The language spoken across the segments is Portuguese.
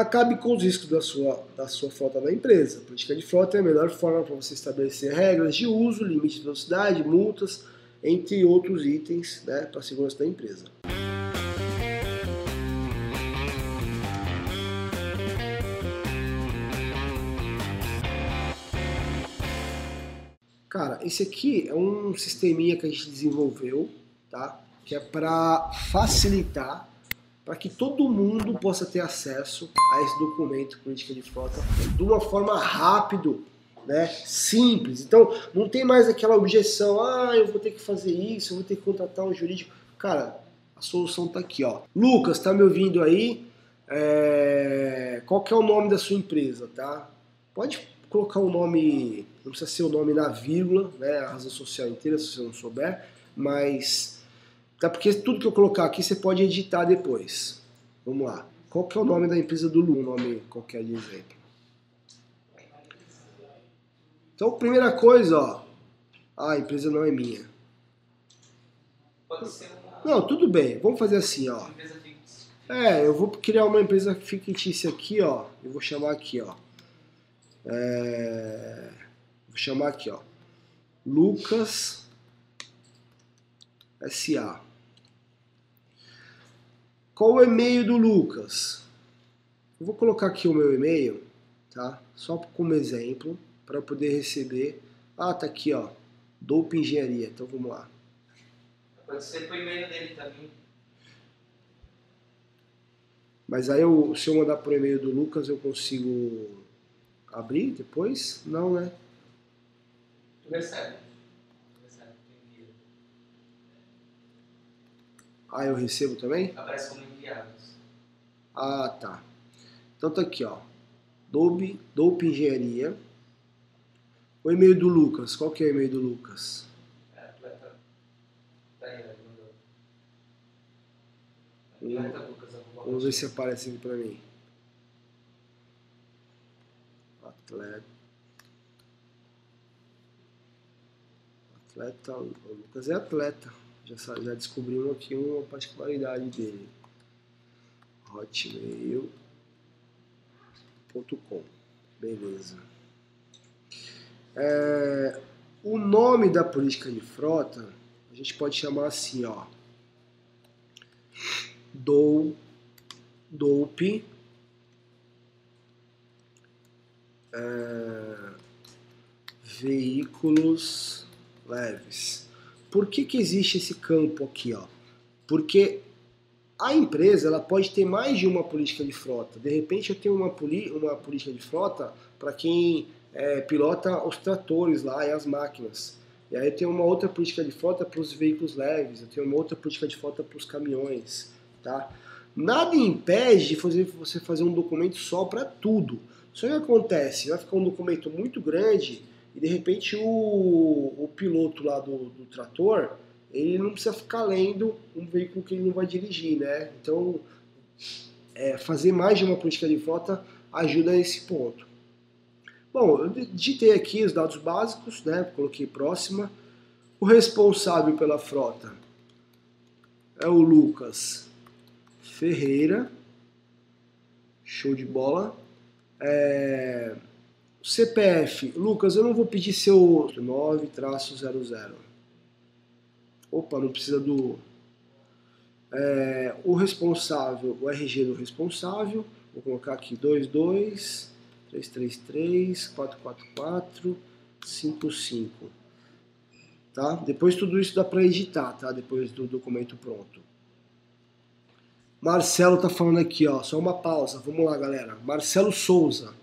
acabe com os riscos da sua, da sua frota da empresa. A política de frota é a melhor forma para você estabelecer regras de uso, limite de velocidade, multas, entre outros itens né, para a segurança da empresa. Cara, esse aqui é um sisteminha que a gente desenvolveu, tá? Que é para facilitar para que todo mundo possa ter acesso a esse documento política de frota de uma forma rápida, né, simples. Então, não tem mais aquela objeção, ah, eu vou ter que fazer isso, eu vou ter que contratar um jurídico. Cara, a solução está aqui, ó. Lucas, tá me ouvindo aí? É... Qual que é o nome da sua empresa, tá? Pode colocar o nome, não precisa ser o nome na vírgula, né, a razão social inteira, se você não souber, mas Tá? Porque tudo que eu colocar aqui você pode editar depois. Vamos lá. Qual que é o nome da empresa do Lu? Um nome qualquer de exemplo. Então, primeira coisa, ó. Ah, a empresa não é minha. Pode ser uma... Não, tudo bem. Vamos fazer assim, ó. É, eu vou criar uma empresa fictícia aqui, ó. Eu vou chamar aqui, ó. É... Vou chamar aqui, ó. Lucas SA. Qual o e-mail do Lucas? Eu vou colocar aqui o meu e-mail, tá? Só como exemplo, para poder receber. Ah, tá aqui, ó. Dope Engenharia. Então vamos lá. Pode ser pro e-mail dele também. Mas aí eu, se eu mandar pro e-mail do Lucas, eu consigo abrir depois? Não, né? Tu recebe. Ah, eu recebo também? Aparece como enviados. Ah, tá. Então tá aqui, ó. Dope, Dope Engenharia. O e-mail do Lucas. Qual que é o e-mail do Lucas? É, atleta. Tá aí, mandou. Atleta Lucas. Vamos ver se aparece aqui pra mim. Atleta. Atleta. O Lucas é atleta. Já, já descobrimos aqui uma particularidade dele. hotmail.com Beleza. É, o nome da política de frota a gente pode chamar assim, ó. Dou, dope, é, veículos leves. Por que, que existe esse campo aqui? Ó? Porque a empresa ela pode ter mais de uma política de frota. De repente eu tenho uma, uma política de frota para quem é, pilota os tratores lá e as máquinas. E aí eu tenho uma outra política de frota para os veículos leves, eu tenho uma outra política de frota para os caminhões. Tá? Nada impede de você fazer um documento só para tudo. Só que acontece, vai ficar um documento muito grande e de repente o, o piloto lá do, do trator, ele não precisa ficar lendo um veículo que ele não vai dirigir, né? Então, é, fazer mais de uma política de frota ajuda nesse ponto. Bom, eu digitei aqui os dados básicos, né? Coloquei próxima. O responsável pela frota é o Lucas Ferreira. Show de bola. É, CPF, Lucas, eu não vou pedir seu 9-00. Opa, não precisa do. É, o responsável, o RG do responsável, vou colocar aqui 22 333 444 55. Tá? Depois tudo isso dá para editar, tá? Depois do documento pronto. Marcelo tá falando aqui, ó, só uma pausa. Vamos lá, galera. Marcelo Souza.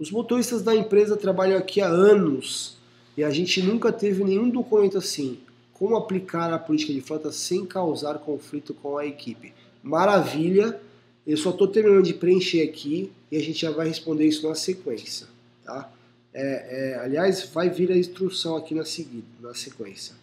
Os motoristas da empresa trabalham aqui há anos e a gente nunca teve nenhum documento assim. Como aplicar a política de frota sem causar conflito com a equipe? Maravilha! Eu só estou terminando de preencher aqui e a gente já vai responder isso na sequência. Tá? É, é, aliás, vai vir a instrução aqui na, seguida, na sequência.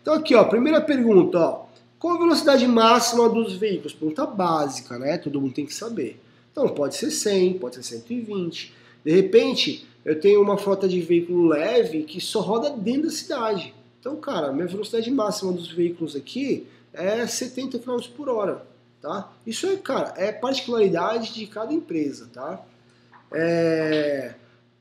Então aqui, ó, primeira pergunta, ó. Qual a velocidade máxima dos veículos? Pergunta básica, né? Todo mundo tem que saber. Então pode ser 100, pode ser 120. De repente, eu tenho uma frota de veículo leve que só roda dentro da cidade. Então, cara, minha velocidade máxima dos veículos aqui é 70 km por hora. tá? Isso é, cara, é particularidade de cada empresa, tá? É...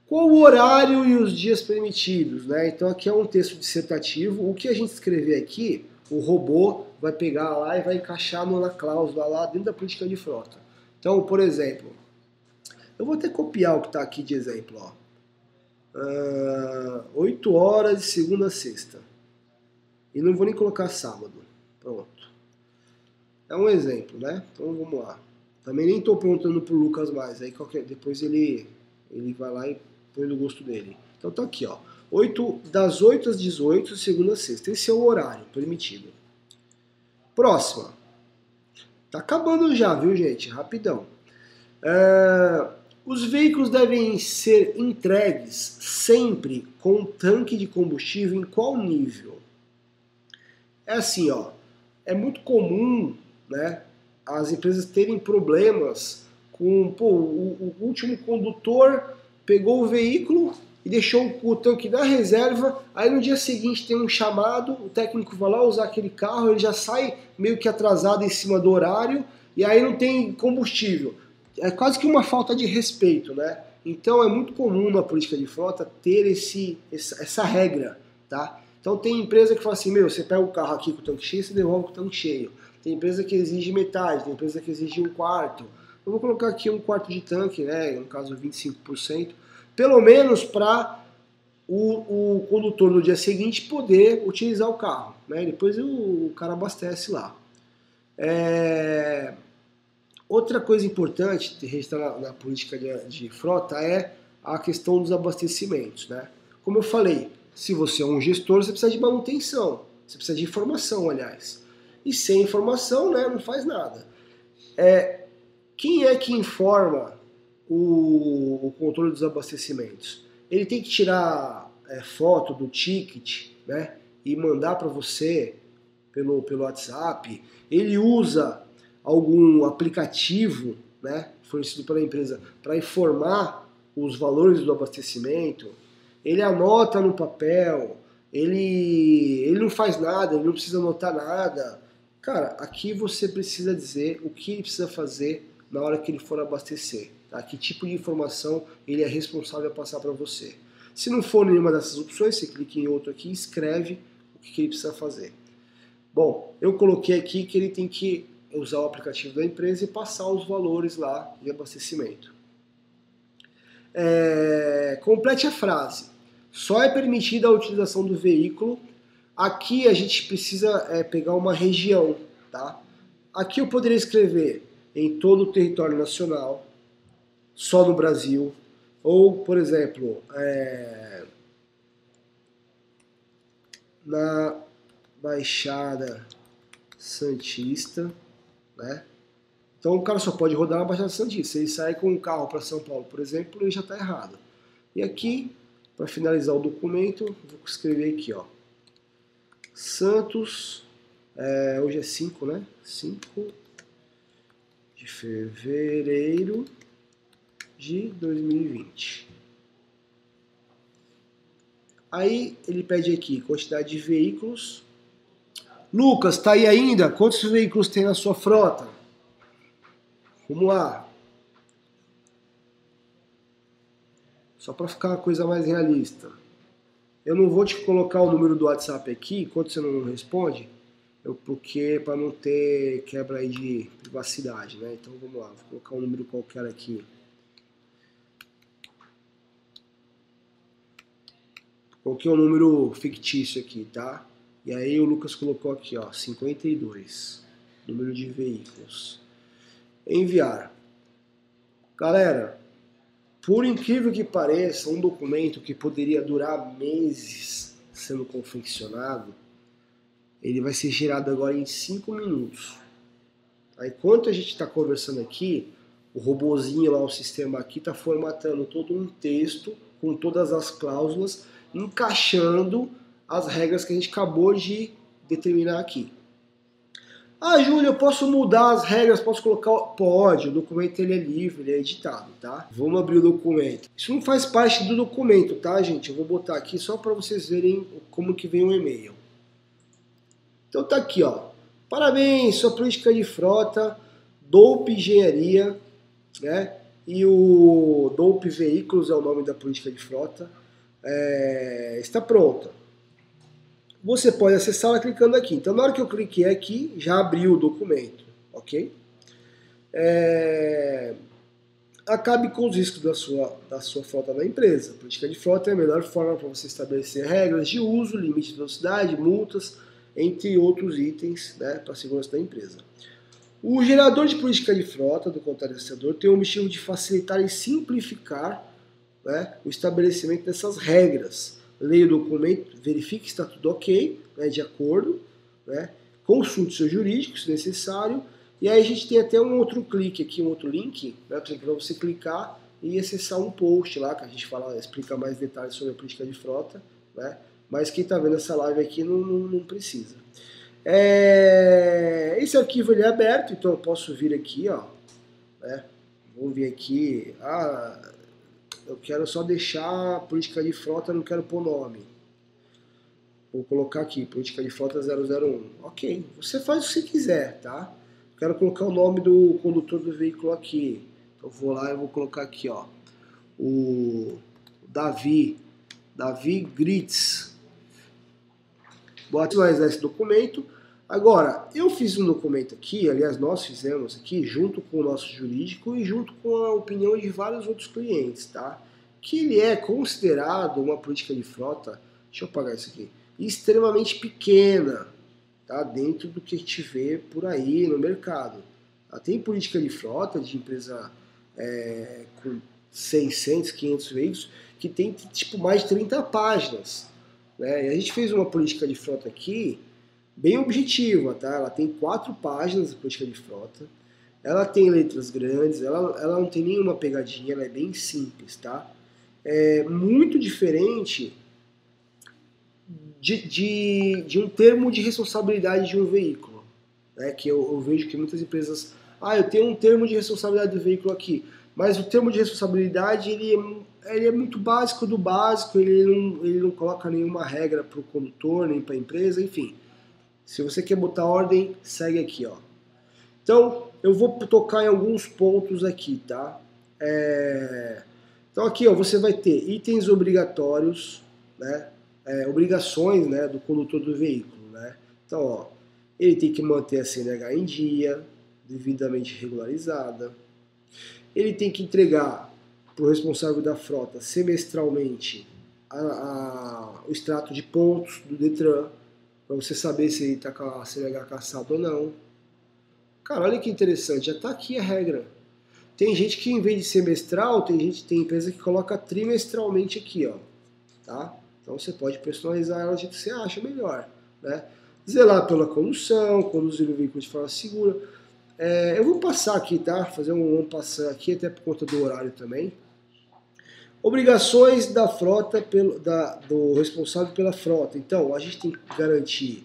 Qual o horário e os dias permitidos, né? Então aqui é um texto dissertativo. O que a gente escrever aqui, o robô vai pegar lá e vai encaixar na cláusula lá dentro da política de frota. Então, por exemplo, eu vou até copiar o que está aqui de exemplo, ó. Uh, 8 horas de segunda a sexta. E não vou nem colocar sábado. Pronto. É um exemplo, né? Então vamos lá. Também nem estou perguntando pro Lucas mais. Aí qualquer, depois ele, ele vai lá e põe no gosto dele. Então tá aqui, ó. 8, das 8 às 18, segunda a sexta. Esse é o horário permitido. Próxima. Tá acabando já, viu, gente? Rapidão. É, os veículos devem ser entregues sempre com tanque de combustível em qual nível? É assim, ó. É muito comum, né, as empresas terem problemas com, pô, o, o último condutor pegou o veículo e deixou o tanque na reserva, aí no dia seguinte tem um chamado, o técnico vai lá usar aquele carro, ele já sai meio que atrasado em cima do horário, e aí não tem combustível. É quase que uma falta de respeito, né? Então é muito comum na política de frota ter esse, essa, essa regra, tá? Então tem empresa que fala assim, meu, você pega o carro aqui com o tanque cheio, você devolve com o tanque cheio. Tem empresa que exige metade, tem empresa que exige um quarto. Eu vou colocar aqui um quarto de tanque, né? No caso 25%, pelo menos para o, o, condutor no dia seguinte poder utilizar o carro. Né? Depois o, o cara abastece lá. É... Outra coisa importante de registrar na, na política de, de, frota é a questão dos abastecimentos. Né? Como eu falei, se você é um gestor, você precisa de manutenção, você precisa de informação, aliás. E sem informação, né, não faz nada. É, quem é que informa o, o controle dos abastecimentos? Ele tem que tirar é, foto do ticket né, e mandar para você pelo, pelo WhatsApp. Ele usa algum aplicativo né, fornecido pela empresa para informar os valores do abastecimento. Ele anota no papel, ele, ele não faz nada, ele não precisa anotar nada. Cara, aqui você precisa dizer o que ele precisa fazer na hora que ele for abastecer. Tá? Que tipo de informação ele é responsável a passar para você. Se não for nenhuma dessas opções, você clica em outro aqui e escreve o que ele precisa fazer. Bom, eu coloquei aqui que ele tem que usar o aplicativo da empresa e passar os valores lá de abastecimento. É, complete a frase. Só é permitida a utilização do veículo. Aqui a gente precisa é, pegar uma região, tá? Aqui eu poderia escrever em todo o território nacional, só no Brasil, ou, por exemplo, é, na Baixada Santista, né? Então o cara só pode rodar na Baixada Santista. Se ele sair com um carro para São Paulo, por exemplo, ele já está errado. E aqui, para finalizar o documento, vou escrever aqui, ó. Santos, é, hoje é 5, né? 5 de fevereiro de 2020. Aí ele pede aqui quantidade de veículos. Lucas, tá aí ainda? Quantos veículos tem na sua frota? Vamos lá. Só para ficar uma coisa mais realista. Eu não vou te colocar o número do WhatsApp aqui enquanto você não responde, eu, porque para não ter quebra aí de privacidade, né? Então vamos lá, vou colocar um número qualquer aqui. Coloquei um número fictício aqui, tá? E aí o Lucas colocou aqui, ó, 52. Número de veículos. Enviar. Galera, por incrível que pareça, um documento que poderia durar meses sendo confeccionado, ele vai ser gerado agora em 5 minutos. Aí, enquanto a gente está conversando aqui, o robozinho lá, o sistema aqui, está formatando todo um texto com todas as cláusulas encaixando as regras que a gente acabou de determinar aqui. Ah, Júlio, eu posso mudar as regras, posso colocar... Pode, o documento ele é livre, ele é editado, tá? Vamos abrir o documento. Isso não faz parte do documento, tá, gente? Eu vou botar aqui só para vocês verem como que vem o e-mail. Então tá aqui, ó. Parabéns, sua política de frota Dope Engenharia, né? E o Dope Veículos é o nome da política de frota. É, está pronta. Você pode acessá-la clicando aqui. Então, na hora que eu cliquei aqui, já abriu o documento, ok? É, acabe com os riscos da sua, da sua frota na empresa. A política de frota é a melhor forma para você estabelecer regras de uso, limite de velocidade, multas, entre outros itens né, para a segurança da empresa. O gerador de política de frota do contratador tem o objetivo de facilitar e simplificar né, o estabelecimento dessas regras. Leia o documento, verifique se está tudo ok, né, de acordo, né, consulte seus jurídicos se necessário, e aí a gente tem até um outro clique aqui, um outro link, né, para você clicar e acessar um post lá, que a gente fala, explica mais detalhes sobre a política de frota, né, mas quem está vendo essa live aqui não, não, não precisa. É, esse arquivo ele é aberto, então eu posso vir aqui, ó, né, vou vir aqui, ah, eu quero só deixar política de frota, não quero pôr nome. Vou colocar aqui, política de frota 001. Ok, você faz o que você quiser, tá? Quero colocar o nome do condutor do veículo aqui. Eu vou lá e vou colocar aqui, ó. O Davi, Davi Gritz. Vou atualizar esse documento. Agora, eu fiz um documento aqui, aliás, nós fizemos aqui, junto com o nosso jurídico e junto com a opinião de vários outros clientes, tá? Que ele é considerado uma política de frota, deixa eu apagar isso aqui, extremamente pequena, tá? Dentro do que a gente vê por aí no mercado. Tá? Tem política de frota de empresa é, com 600, 500 veículos que tem tipo mais de 30 páginas, né? E a gente fez uma política de frota aqui bem objetiva, tá? Ela tem quatro páginas de política de frota. Ela tem letras grandes, ela, ela não tem nenhuma pegadinha, ela é bem simples, tá? É muito diferente de, de, de um termo de responsabilidade de um veículo, né? Que eu, eu vejo que muitas empresas, ah, eu tenho um termo de responsabilidade do veículo aqui, mas o termo de responsabilidade ele é, ele é muito básico do básico, ele não, ele não coloca nenhuma regra para o condutor nem para a empresa, enfim. Se você quer botar ordem, segue aqui, ó. Então, eu vou tocar em alguns pontos aqui, tá? É... Então aqui, ó, você vai ter itens obrigatórios, né? É, obrigações, né, do condutor do veículo, né? Então, ó, ele tem que manter a CNH em dia, devidamente regularizada. Ele tem que entregar para o responsável da frota semestralmente a, a, o extrato de pontos do Detran, para você saber se está CNH caçada ou não. Cara, olha que interessante, já está aqui a regra. Tem gente que em vez de semestral, tem gente, tem empresa que coloca trimestralmente aqui, ó, tá? Então você pode personalizar ela do jeito que você acha melhor, né? Zelar pela condução, conduzir o veículo de forma segura. É, eu vou passar aqui, tá? Fazer um, um passar aqui, até por conta do horário também. Obrigações da frota, pelo, da, do responsável pela frota. Então, a gente tem que garantir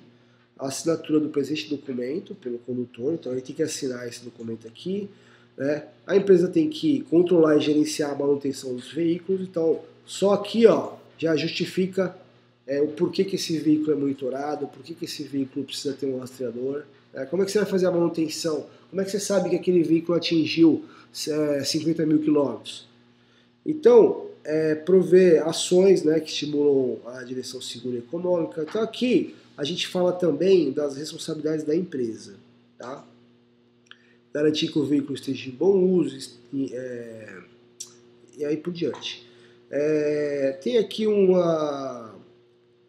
a assinatura do presente documento pelo condutor, então ele tem que assinar esse documento aqui. Né? A empresa tem que controlar e gerenciar a manutenção dos veículos, então só aqui ó, já justifica é, o porquê que esse veículo é monitorado, porquê que esse veículo precisa ter um rastreador, né? como é que você vai fazer a manutenção, como é que você sabe que aquele veículo atingiu é, 50 mil quilômetros. Então, é, prover ações né, que estimulam a direção segura e econômica. Então aqui a gente fala também das responsabilidades da empresa. Tá? Garantir que o veículo esteja em bom uso e, é, e aí por diante. É, tem aqui uma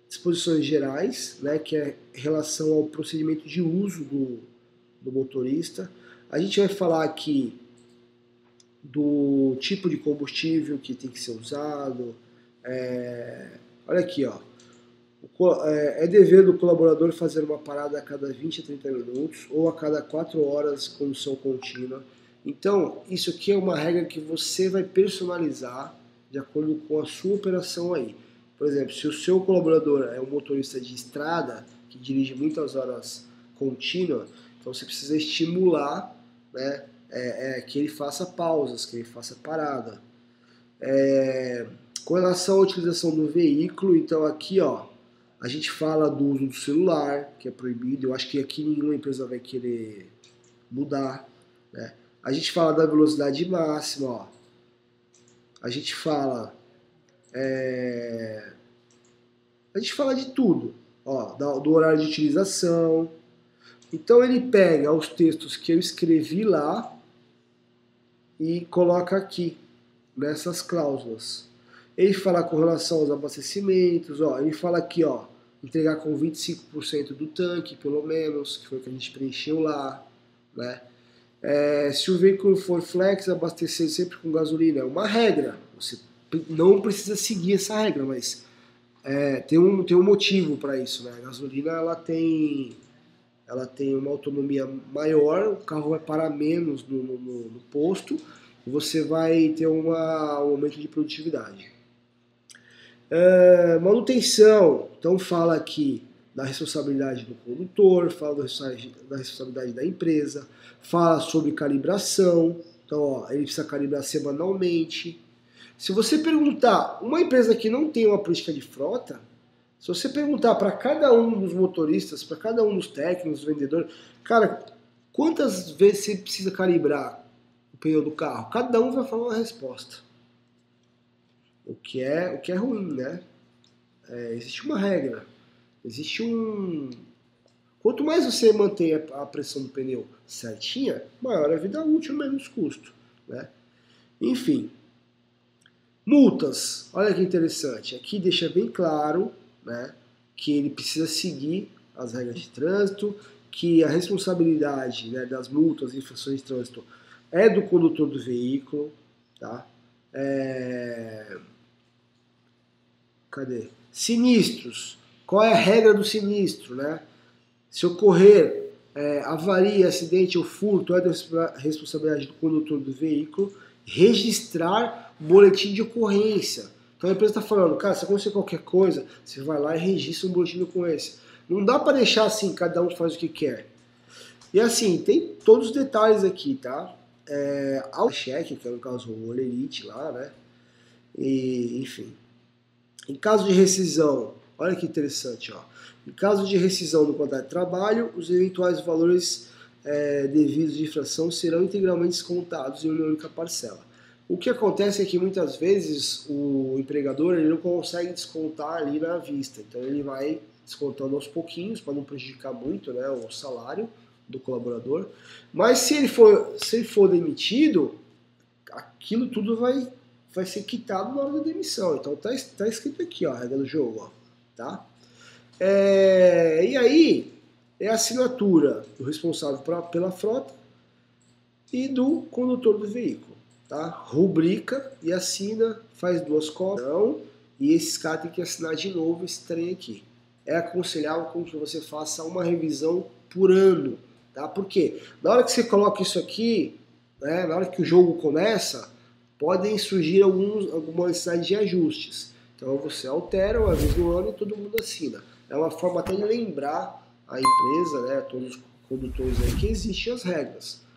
disposições gerais, né, que é relação ao procedimento de uso do, do motorista. A gente vai falar aqui do tipo de combustível que tem que ser usado. É, olha aqui, ó. É, é dever do colaborador fazer uma parada a cada 20 a 30 minutos ou a cada 4 horas condução contínua. Então, isso aqui é uma regra que você vai personalizar de acordo com a sua operação aí. Por exemplo, se o seu colaborador é um motorista de estrada que dirige muitas horas contínuas, então você precisa estimular né, é, é, que ele faça pausas, que ele faça parada. É, com relação à utilização do veículo, então aqui ó, a gente fala do uso do celular, que é proibido. Eu acho que aqui nenhuma empresa vai querer mudar. Né? A gente fala da velocidade máxima, ó. A gente fala. É... A gente fala de tudo, ó, do horário de utilização. Então ele pega os textos que eu escrevi lá e coloca aqui nessas cláusulas. Ele fala com relação aos abastecimentos, ó, ele fala aqui, ó, entregar com 25% do tanque, pelo menos, que foi o que a gente preencheu lá, né? É, se o veículo for flex, abastecer sempre com gasolina é uma regra. Você não precisa seguir essa regra, mas é, tem, um, tem um motivo para isso. Né? A gasolina ela tem, ela tem uma autonomia maior, o carro vai parar menos no, no, no posto você vai ter uma, um aumento de produtividade. É, manutenção, então fala aqui da responsabilidade do condutor, fala da responsabilidade da empresa, fala sobre calibração, então ó, ele precisa calibrar semanalmente. Se você perguntar, uma empresa que não tem uma política de frota, se você perguntar para cada um dos motoristas, para cada um dos técnicos, vendedores, cara, quantas vezes você precisa calibrar o pneu do carro? Cada um vai falar uma resposta. O que é, o que é ruim, né? É, existe uma regra. Existe um. Quanto mais você mantém a pressão do pneu certinha, maior a vida útil, menos custo. Né? Enfim. Multas. Olha que interessante. Aqui deixa bem claro né, que ele precisa seguir as regras de trânsito, que a responsabilidade né, das multas e infrações de trânsito é do condutor do veículo. Tá? É... Cadê? Sinistros. Qual é a regra do sinistro, né? Se ocorrer é, avaria, acidente ou furto, é da responsabilidade do condutor do veículo registrar boletim de ocorrência. Então a empresa está falando, cara, se acontecer qualquer coisa, você vai lá e registra um boletim de ocorrência. Não dá para deixar assim, cada um faz o que quer. E assim, tem todos os detalhes aqui, tá? É, ao cheque, que é no caso o Olerite lá, né? E, enfim. Em caso de rescisão, Olha que interessante, ó. Em caso de rescisão do contrato de trabalho, os eventuais valores é, devidos de infração serão integralmente descontados em uma única parcela. O que acontece é que muitas vezes o empregador ele não consegue descontar ali na vista, então ele vai descontando aos pouquinhos para não prejudicar muito né, o salário do colaborador. Mas se ele for, se ele for demitido, aquilo tudo vai, vai ser quitado na hora da demissão. Então está tá escrito aqui ó, a regra do jogo. Ó. Tá? É, e aí é a assinatura do responsável pra, pela frota e do condutor do veículo. Tá? Rubrica e assina, faz duas cópias e esses caras têm que assinar de novo esse trem aqui. É aconselhável que você faça uma revisão por ano. Tá? Porque na hora que você coloca isso aqui, né, na hora que o jogo começa, podem surgir alguns, alguma necessidade de ajustes. Então você altera uma vez no ano e todo mundo assina. É uma forma até de lembrar a empresa, né, todos os condutores aí, que existem as regras.